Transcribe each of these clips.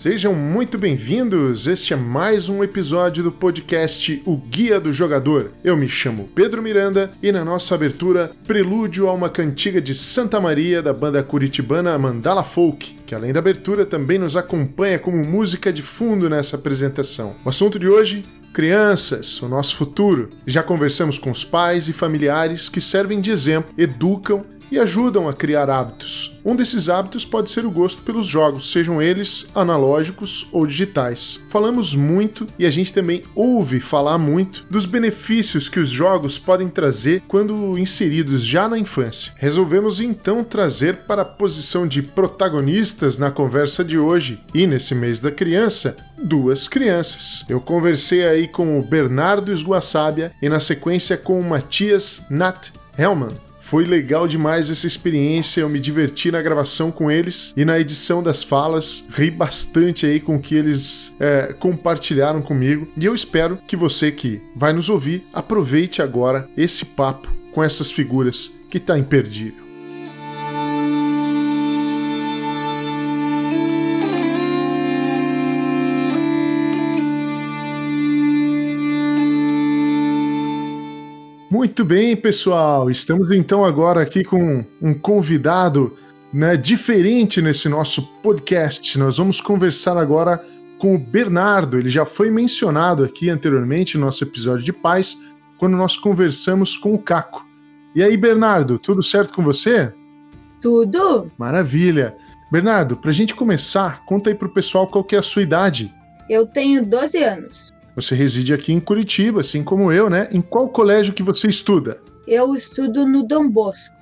Sejam muito bem-vindos! Este é mais um episódio do podcast O Guia do Jogador. Eu me chamo Pedro Miranda e na nossa abertura, prelúdio a uma cantiga de Santa Maria da banda curitibana Mandala Folk, que além da abertura também nos acompanha como música de fundo nessa apresentação. O assunto de hoje crianças, o nosso futuro. Já conversamos com os pais e familiares que servem de exemplo, educam e ajudam a criar hábitos. Um desses hábitos pode ser o gosto pelos jogos, sejam eles analógicos ou digitais. Falamos muito e a gente também ouve falar muito dos benefícios que os jogos podem trazer quando inseridos já na infância. Resolvemos então trazer para a posição de protagonistas na conversa de hoje e nesse mês da criança duas crianças. Eu conversei aí com o Bernardo Esguaçábia e na sequência com o Matias Nat Hellman. Foi legal demais essa experiência, eu me diverti na gravação com eles e na edição das falas, ri bastante aí com o que eles é, compartilharam comigo. E eu espero que você que vai nos ouvir aproveite agora esse papo com essas figuras que tá imperdível. Muito bem, pessoal. Estamos então agora aqui com um convidado né, diferente nesse nosso podcast. Nós vamos conversar agora com o Bernardo. Ele já foi mencionado aqui anteriormente no nosso episódio de paz, quando nós conversamos com o Caco. E aí, Bernardo, tudo certo com você? Tudo. Maravilha. Bernardo, para a gente começar, conta aí pro pessoal qual que é a sua idade. Eu tenho 12 anos. Você reside aqui em Curitiba, assim como eu, né? Em qual colégio que você estuda? Eu estudo no Dom Bosco.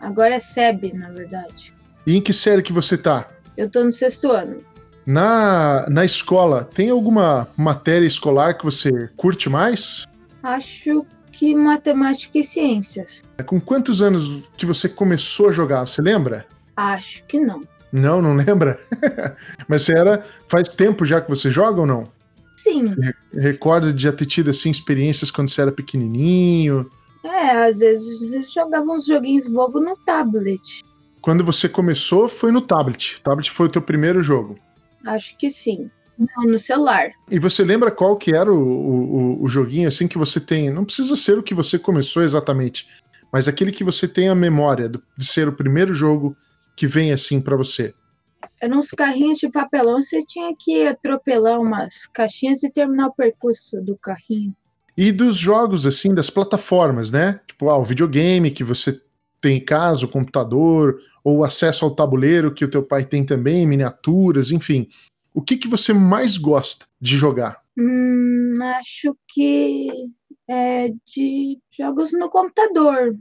Agora é SEB, na verdade. E em que série que você tá? Eu tô no sexto ano. Na, na escola, tem alguma matéria escolar que você curte mais? Acho que matemática e ciências. Com quantos anos que você começou a jogar? Você lembra? Acho que não. Não, não lembra? Mas você era. Faz tempo já que você joga ou não? Sim. Você recorda de já ter tido assim, experiências quando você era pequenininho? É, às vezes eu jogava uns joguinhos bobos no tablet. Quando você começou, foi no tablet. O tablet foi o teu primeiro jogo. Acho que sim. Não, no celular. E você lembra qual que era o, o, o joguinho assim que você tem? Não precisa ser o que você começou exatamente, mas aquele que você tem a memória de ser o primeiro jogo que vem assim para você. Eram uns carrinhos de papelão, você tinha que atropelar umas caixinhas e terminar o percurso do carrinho. E dos jogos, assim, das plataformas, né? Tipo, ah, o videogame que você tem em casa, o computador, ou acesso ao tabuleiro que o teu pai tem também, miniaturas, enfim. O que, que você mais gosta de jogar? Hum, acho que é de jogos no computador.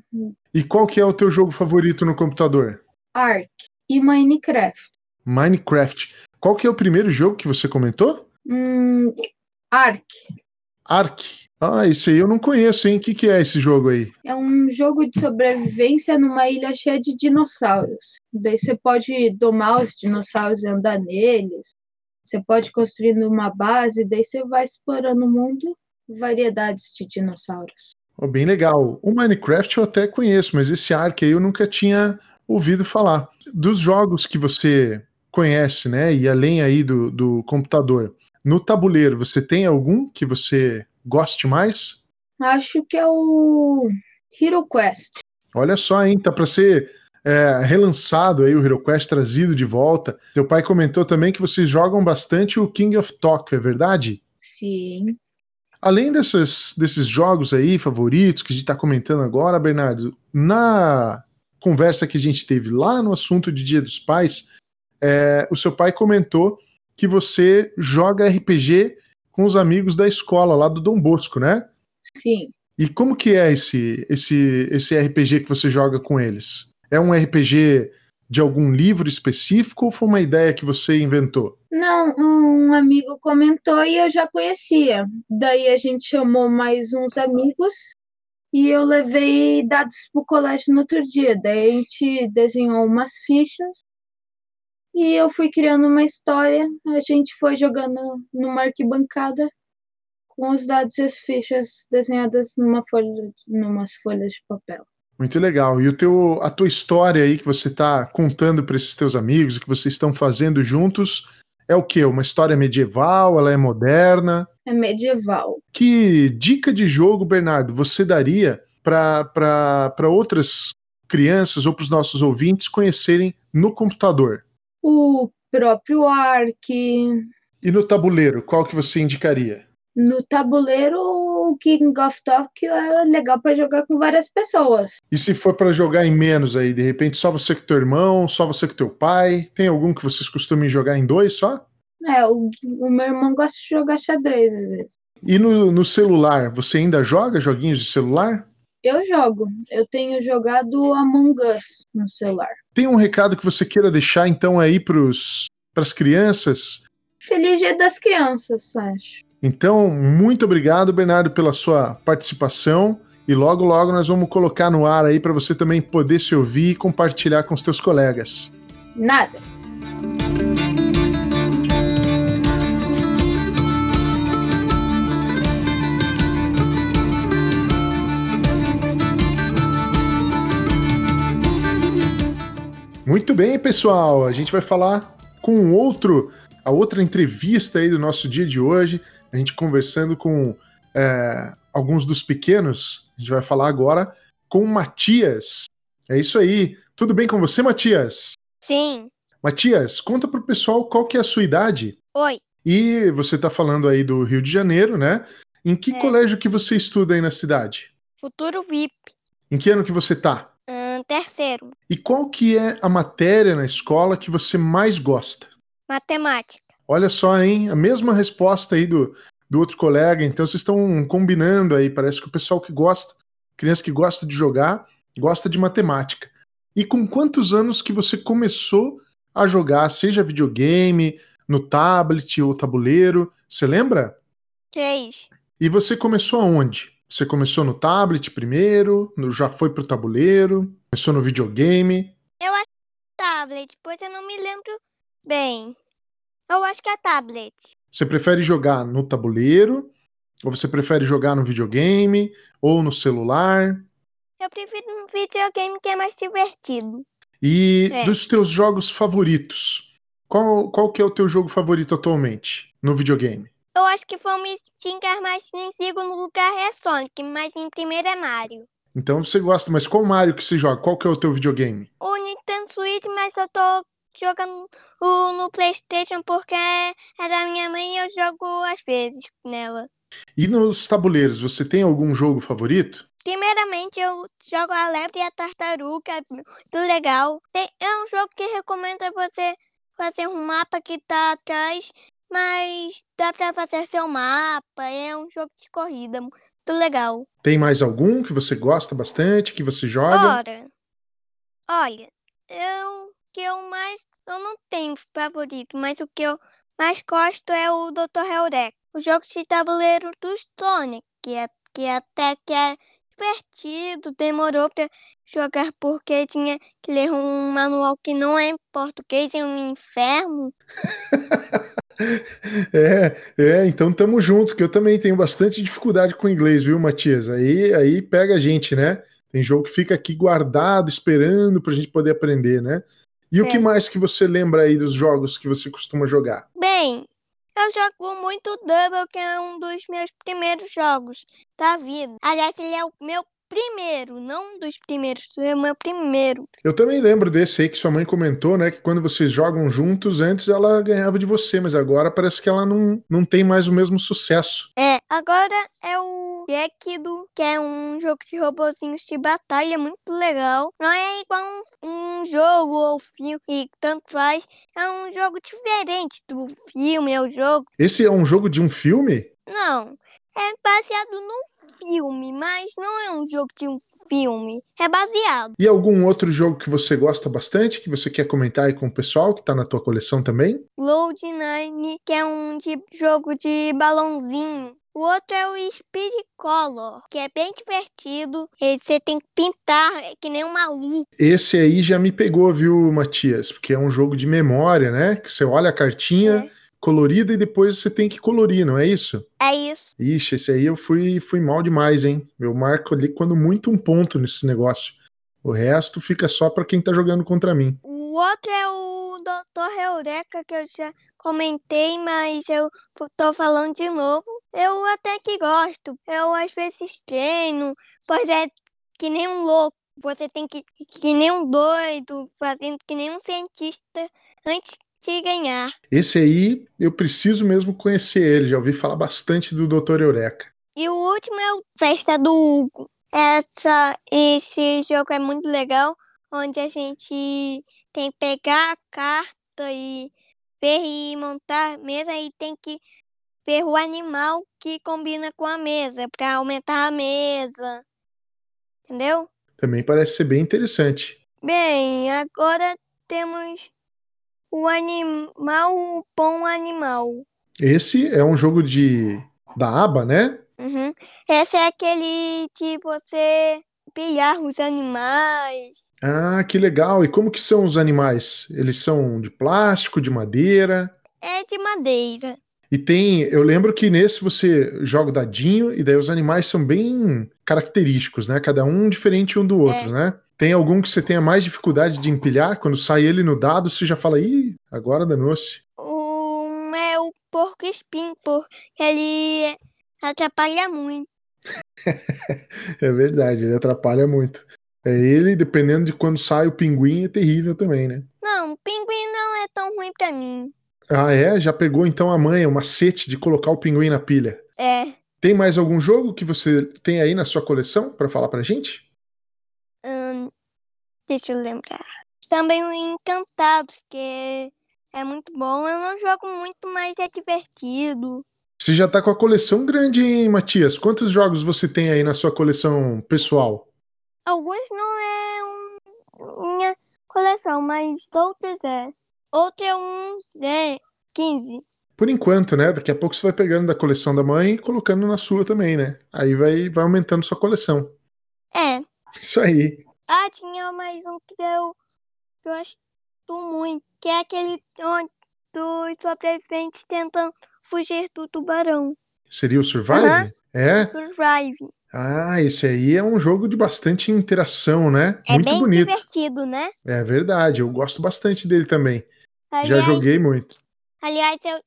E qual que é o teu jogo favorito no computador? Ark e Minecraft. Minecraft. Qual que é o primeiro jogo que você comentou? Hum, Ark. Ark. Ah, esse aí eu não conheço, hein? O que, que é esse jogo aí? É um jogo de sobrevivência numa ilha cheia de dinossauros. Daí você pode domar os dinossauros e andar neles. Você pode construir uma base, daí você vai explorando o mundo, variedades de dinossauros. Oh, bem legal. O Minecraft eu até conheço, mas esse Ark aí eu nunca tinha ouvido falar. Dos jogos que você conhece, né? E além aí do, do computador. No tabuleiro, você tem algum que você goste mais? Acho que é o Hero Quest. Olha só, hein? Tá para ser é, relançado aí o Hero Quest trazido de volta. Teu pai comentou também que vocês jogam bastante o King of Tokyo, é verdade? Sim. Além desses, desses jogos aí favoritos que a gente está comentando agora, Bernardo, na conversa que a gente teve lá no assunto de Dia dos Pais, é, o seu pai comentou que você joga RPG com os amigos da escola lá do Dom Bosco, né? Sim. E como que é esse, esse, esse RPG que você joga com eles? É um RPG de algum livro específico ou foi uma ideia que você inventou? Não, um amigo comentou e eu já conhecia. Daí a gente chamou mais uns amigos e eu levei dados para o colégio no outro dia. Daí a gente desenhou umas fichas e eu fui criando uma história, a gente foi jogando numa arquibancada com os dados e as fichas desenhadas numa folha, numas folhas de papel. Muito legal. E o teu, a tua história aí que você está contando para esses teus amigos, que vocês estão fazendo juntos, é o quê? Uma história medieval? Ela é moderna? É medieval. Que dica de jogo, Bernardo, você daria para outras crianças ou para os nossos ouvintes conhecerem no computador? O próprio Ark. E no tabuleiro, qual que você indicaria? No tabuleiro, o King of Tokyo é legal para jogar com várias pessoas. E se for para jogar em menos aí, de repente só você com teu irmão, só você com teu pai? Tem algum que vocês costumem jogar em dois só? É, o, o meu irmão gosta de jogar xadrez às vezes. E no, no celular, você ainda joga joguinhos de celular? Eu jogo. Eu tenho jogado Among Us no celular. Tem um recado que você queira deixar então aí para as crianças? Feliz Dia das Crianças, acho. Então, muito obrigado, Bernardo, pela sua participação. E logo, logo nós vamos colocar no ar aí para você também poder se ouvir e compartilhar com os teus colegas. Nada. Muito bem, pessoal. A gente vai falar com outro, a outra entrevista aí do nosso dia de hoje. A gente conversando com é, alguns dos pequenos. A gente vai falar agora com o Matias. É isso aí. Tudo bem com você, Matias? Sim. Matias, conta pro pessoal qual que é a sua idade. Oi. E você tá falando aí do Rio de Janeiro, né? Em que É. colégio que você estuda aí na cidade? Futuro VIP. Em que ano que você tá? Terceiro. E qual que é a matéria na escola que você mais gosta? Matemática. Olha só, hein? A mesma resposta aí do, do outro colega. Então vocês estão combinando aí. Parece que o pessoal que gosta, criança que gosta de jogar, gosta de matemática. E com quantos anos que você começou a jogar, seja videogame, no tablet ou tabuleiro? Você lembra? Três. E você começou aonde? Você começou no tablet primeiro, no- já foi pro tabuleiro, começou no videogame. Tablet, pois eu não me lembro bem. Eu acho que é tablet. Você prefere jogar no tabuleiro? Ou você prefere jogar no videogame? Ou no celular? Eu prefiro um videogame que é mais divertido. E É. dos teus jogos favoritos? Qual, qual que é o teu jogo favorito atualmente no videogame? Eu acho que me xingar, mas em segundo lugar é Sonic, mas em primeiro é Mario. Então você gosta, mas qual Mario que você joga? Qual que é o teu videogame? O Nintendo Switch, mas eu tô jogando o- no Playstation porque é da minha mãe e eu jogo às vezes nela. E nos tabuleiros, você tem algum jogo favorito? Primeiramente, eu jogo a lebre e a tartaruga, é muito legal. Tem- é um jogo que recomenda você fazer um mapa que tá atrás, mas dá pra fazer seu mapa. É um jogo de corrida, muito legal. Tem mais algum que você gosta bastante, que você joga? Ora, olha, eu que eu mais eu não tenho favorito, mas o que eu mais gosto é o Dr. Helldeck, o jogo de tabuleiro do Sonic, que é que até que é divertido, demorou pra jogar porque tinha que ler um manual que não é em português, é um inferno. É, é, então tamo junto, que eu também tenho bastante dificuldade com inglês, viu, Matias? Aí, aí pega a gente, né? Tem jogo que fica aqui guardado, esperando pra gente poder aprender, né? E o que É. mais que você lembra aí dos jogos que você costuma jogar? Bem, eu jogo muito Double, que é um dos meus primeiros jogos da vida. Aliás, ele é o meu primeiro, não dos primeiros, é o meu primeiro. Eu também lembro desse aí que sua mãe comentou, né? Que quando vocês jogam juntos, antes ela ganhava de você, mas agora parece que ela não, não tem mais o mesmo sucesso. É, agora é o Gekido, que é um jogo de robozinhos de batalha muito legal. Não é igual um, um jogo ou filme, que tanto faz. É um jogo diferente do filme ou jogo. Esse é um jogo de um filme? Não, é baseado num filme, mas não é um jogo de um filme. É baseado. E algum outro jogo que você gosta bastante, que você quer comentar aí com o pessoal, que tá na tua coleção também? Load Nine, que é um de jogo de balãozinho. O outro é o Speed Color, que é bem divertido. E você tem que pintar é que nem um maluco. Esse aí já me pegou, viu, Matias? Porque é um jogo de memória, né? Que você olha a cartinha colorida e depois você tem que colorir, não é isso? É isso. Ixi, esse aí eu fui, fui mal demais, hein? Eu marco ali quando muito um ponto nesse negócio. O resto fica só pra quem tá jogando contra mim. O outro é o Dr. Eureka, que eu já comentei, mas eu tô falando de novo. Eu até que gosto. Eu às vezes treino, pois é que nem um louco. Você tem que que nem um doido, fazendo que nem um cientista antes de ganhar. Esse aí eu preciso mesmo conhecer ele. Já ouvi falar bastante do Dr. Eureka. E o último é o Festa do Hugo. Essa, esse jogo é muito legal, onde a gente tem que pegar a carta e ver e montar a mesa e tem que ver o animal que combina com a mesa para aumentar a mesa. Entendeu? Também parece ser bem interessante. Bem, agora temos o animal, o pão animal. Esse é um jogo de da aba, né? Uhum. Esse é aquele que você pilhar os animais. Ah, que legal. E como que são os animais? Eles são de plástico, de madeira? É de madeira. E tem, eu lembro que nesse você joga o dadinho e daí os animais são bem característicos, né? Cada um diferente um do outro, É. né? Tem algum que você tenha mais dificuldade de empilhar? Quando sai ele no dado, você já fala, ih, agora danou-se. Um é o porco espinho, porque ele atrapalha muito. É verdade, ele atrapalha muito. É ele, dependendo de quando sai o pinguim, é terrível também, né? Não, pinguim não é tão ruim pra mim. Ah, é? Já pegou então a manha, o macete de colocar o pinguim na pilha. É. Tem mais algum jogo que você tem aí na sua coleção pra falar pra gente? hum, deixa eu lembrar. Também o Encantados, que é muito bom. Eu não jogo muito, mas é divertido. Você já tá com a coleção grande, hein, Matias? Quantos jogos você tem aí na sua coleção pessoal? Alguns não é um, minha coleção, mas outros é. Outro é uns é 15. Por enquanto, né? Daqui a pouco você vai pegando da coleção da mãe e colocando na sua também, né? Aí vai, vai aumentando sua coleção. É. Isso aí. Ah, tinha mais um que eu gosto muito, que é aquele onde dos sobreviventes tentando fugir do tubarão. Seria o Survive? Aham. É? Survive. Ah, esse aí é um jogo de bastante interação, né? É Muito bem bonito. divertido, né? É verdade, eu gosto bastante dele também. Já Aliás, joguei muito. aliás eu,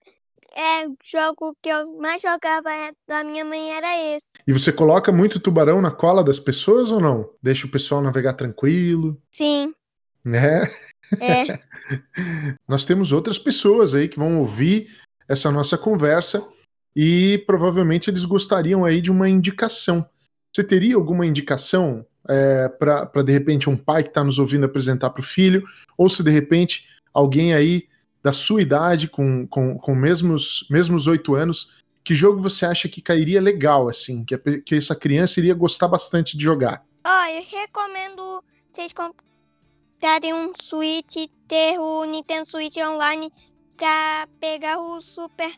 é, o jogo que eu mais jogava é- da minha mãe era esse. E você coloca muito tubarão na cola das pessoas ou não? Deixa o pessoal navegar tranquilo, Sim, né? é. Nós temos outras pessoas aí que vão ouvir essa nossa conversa e provavelmente eles gostariam aí de uma indicação. Você teria alguma indicação é, para de repente um pai que está nos ouvindo apresentar para o filho, ou se de repente alguém aí da sua idade, com, com, com mesmos mesmos oito anos, que jogo você acha que cairia legal, assim, que, que essa criança iria gostar bastante de jogar? Ó, eu recomendo vocês comprarem um Switch ter o Nintendo Switch Online pra pegar o Super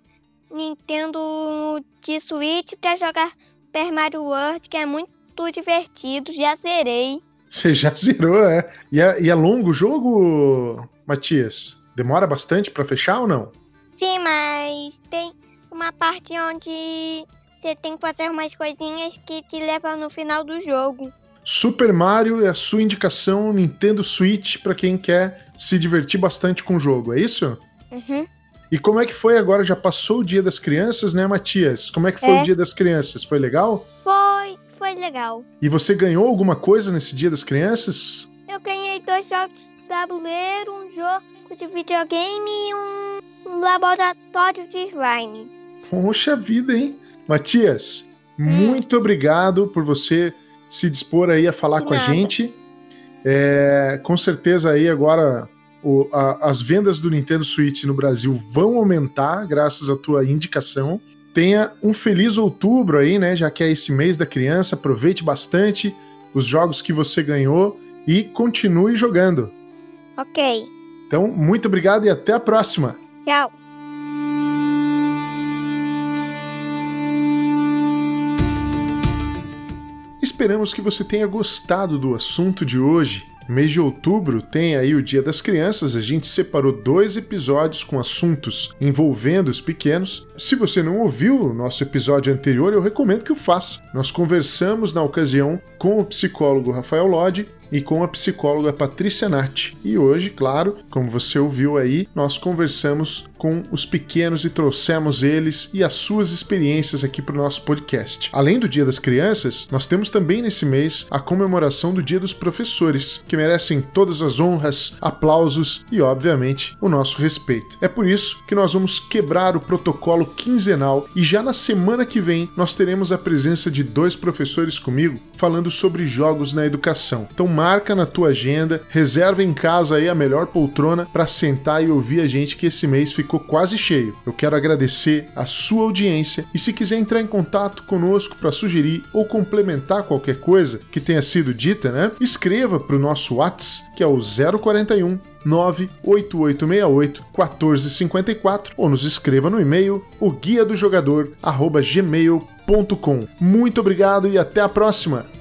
Nintendo de Switch pra jogar Super Mario World, que é muito divertido, já zerei. Você já zerou, é? E é, e é longo o jogo, Matias? Demora bastante para fechar ou não? Sim, mas tem uma parte onde você tem que fazer umas coisinhas que te levam no final do jogo. Super Mario é a sua indicação Nintendo Switch para quem quer se divertir bastante com o jogo, é isso? Uhum. E como é que foi agora? Já passou o Dia das Crianças, né, Matias? Como é que foi É. o Dia das Crianças? Foi legal? Foi, foi legal. E você ganhou alguma coisa nesse Dia das Crianças? Eu ganhei dois jogos de tabuleiro, um jogo de videogame e um, laboratório de slime. Poxa vida, hein? Matias, muito obrigado por você se dispor aí a falar com a gente. É, com certeza aí agora o- a- as vendas do Nintendo Switch no Brasil vão aumentar graças à tua indicação. Tenha um feliz outubro aí, né? Já que é esse mês da criança, aproveite bastante os jogos que você ganhou e continue jogando. Ok, Então, muito obrigado e até a próxima. tchau. Esperamos que você tenha gostado do assunto de hoje. Mês de outubro tem aí o Dia das Crianças, a gente separou dois episódios com assuntos envolvendo os pequenos. Se você não ouviu o nosso episódio anterior, eu recomendo que o faça. Nós conversamos na ocasião com o psicólogo Rafael Lodge e com a psicóloga Patrícia Natti. E hoje, claro, como você ouviu aí, nós conversamos com os pequenos e trouxemos eles e as suas experiências aqui para o nosso podcast. Além do Dia das Crianças, nós temos também nesse mês a comemoração do Dia dos Professores, que merecem todas as honras, aplausos e, obviamente, o nosso respeito. É por isso que nós vamos quebrar o protocolo quinzenal e já na semana que vem nós teremos a presença de dois professores comigo falando sobre jogos na educação. Então marca na tua agenda, reserva em casa aí a melhor poltrona para sentar e ouvir a gente que esse mês ficou quase cheio. Eu quero agradecer a sua audiência e se quiser entrar em contato conosco para sugerir ou complementar qualquer coisa que tenha sido dita, né? Escreva para o nosso WhatsApp, que é o 041 98868 1454 ou nos escreva no e-mail o guia do gmail.com. Muito obrigado e até a próxima!